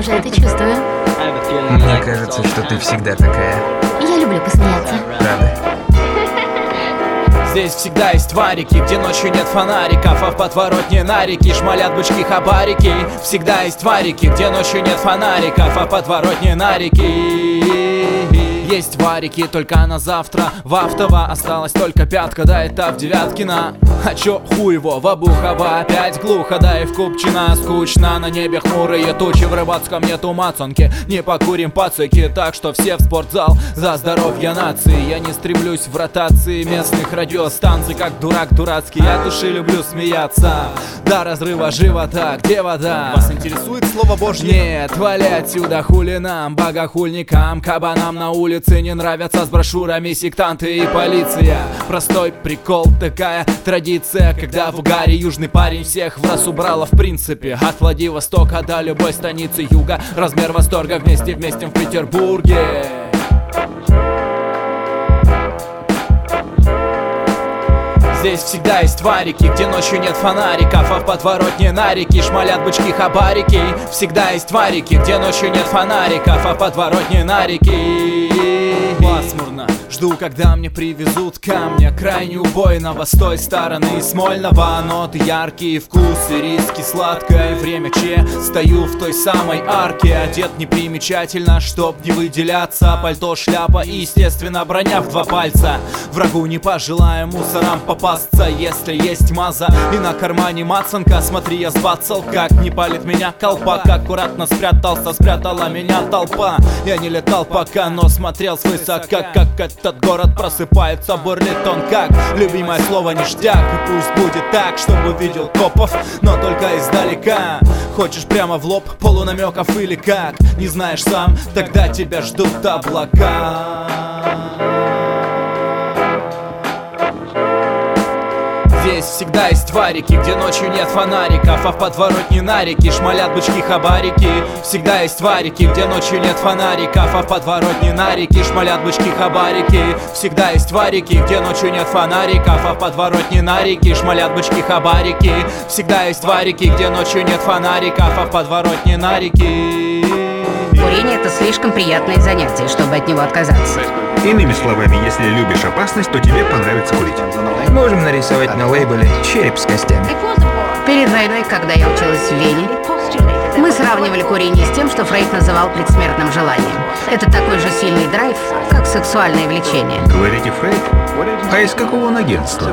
тоже это чувствую. Мне кажется, что ты всегда такая. Я люблю посмеяться. Правда. Здесь всегда есть тварики, где ночью нет фонариков А в подворотне нарики шмалят бычки хабарики Всегда есть тварики, где ночью нет фонариков А в подворотне нарики есть варики, только на завтра. В автово осталась только пятка, да это в Девяткина. А чё хуй его, в Обухово опять глухо Да и в Купчино скучно, на небе хмурые тучи В Рыбацком нету мацанки, не покурим пацаки Так что все в спортзал. За здоровье нации Я не стремлюсь в ротации. Местных радиостанций Как дурак дурацкий, я души люблю смеяться До разрыва живота, где вода? Вас интересует слово божье? Нет, вали отсюда хули нам, богохульникам, кабанам на улице не нравятся с брошюрами сектанты и полиция Простой прикол, такая традиция Когда в угаре южный парень всех в раз убрала в принципе От Владивостока до любой станицы юга Размер восторга вместе вместе в Петербурге Здесь всегда есть тварики, где ночью нет фонариков А в подворотне нарики шмалят бычки хабарики. Всегда есть тварики, где ночью нет фонариков А в подворотне нарики. Пасмурно Жду, когда мне привезут камня. Крайне убойного с той стороны Смольного. Ноты яркие, вкусы, риски сладкое Время. Че, стою в той самой арке. Одет непримечательно, чтоб не выделяться. Пальто, шляпа и, естественно, броня в два пальца. Врагу не пожелаю мусорам попасться Если есть маза. И на кармане мацанка. Смотри, я сбацал, как не палит меня колпак. Аккуратно спрятался, спрятала меня толпа. Я не летал пока, но смотрел свысока Как это этот город просыпается, бурлит он как Любимое слово ништяк. И пусть будет так, чтобы видел копов Но только издалека. Хочешь прямо в лоб, полунамеков или как? Не знаешь сам, тогда тебя ждут облака Здесь всегда есть тварики, где ночью нет фонариков А в подворотне нарики шмалят бычки хабарики. Всегда есть тварики, где ночью нет фонариков А в подворотне нарики шмалят бычки хабарики. Всегда есть тварики, где ночью нет фонариков А в подворотне нарики шмалят бычки хабарики. Всегда есть тварики, где ночью нет фонариков А в подворотне нарики Курение – это слишком приятное занятие, чтобы от него отказаться. Иными словами, если любишь опасность, то тебе понравится курить. Можем нарисовать на лейбле череп с костями. Перед войной, когда я училась в Вене, мы сравнивали курение с тем, что Фрейд называл предсмертным желанием. Это такой же сильный драйв, как сексуальное влечение. Говорите, Фрейд? А из какого он агентства?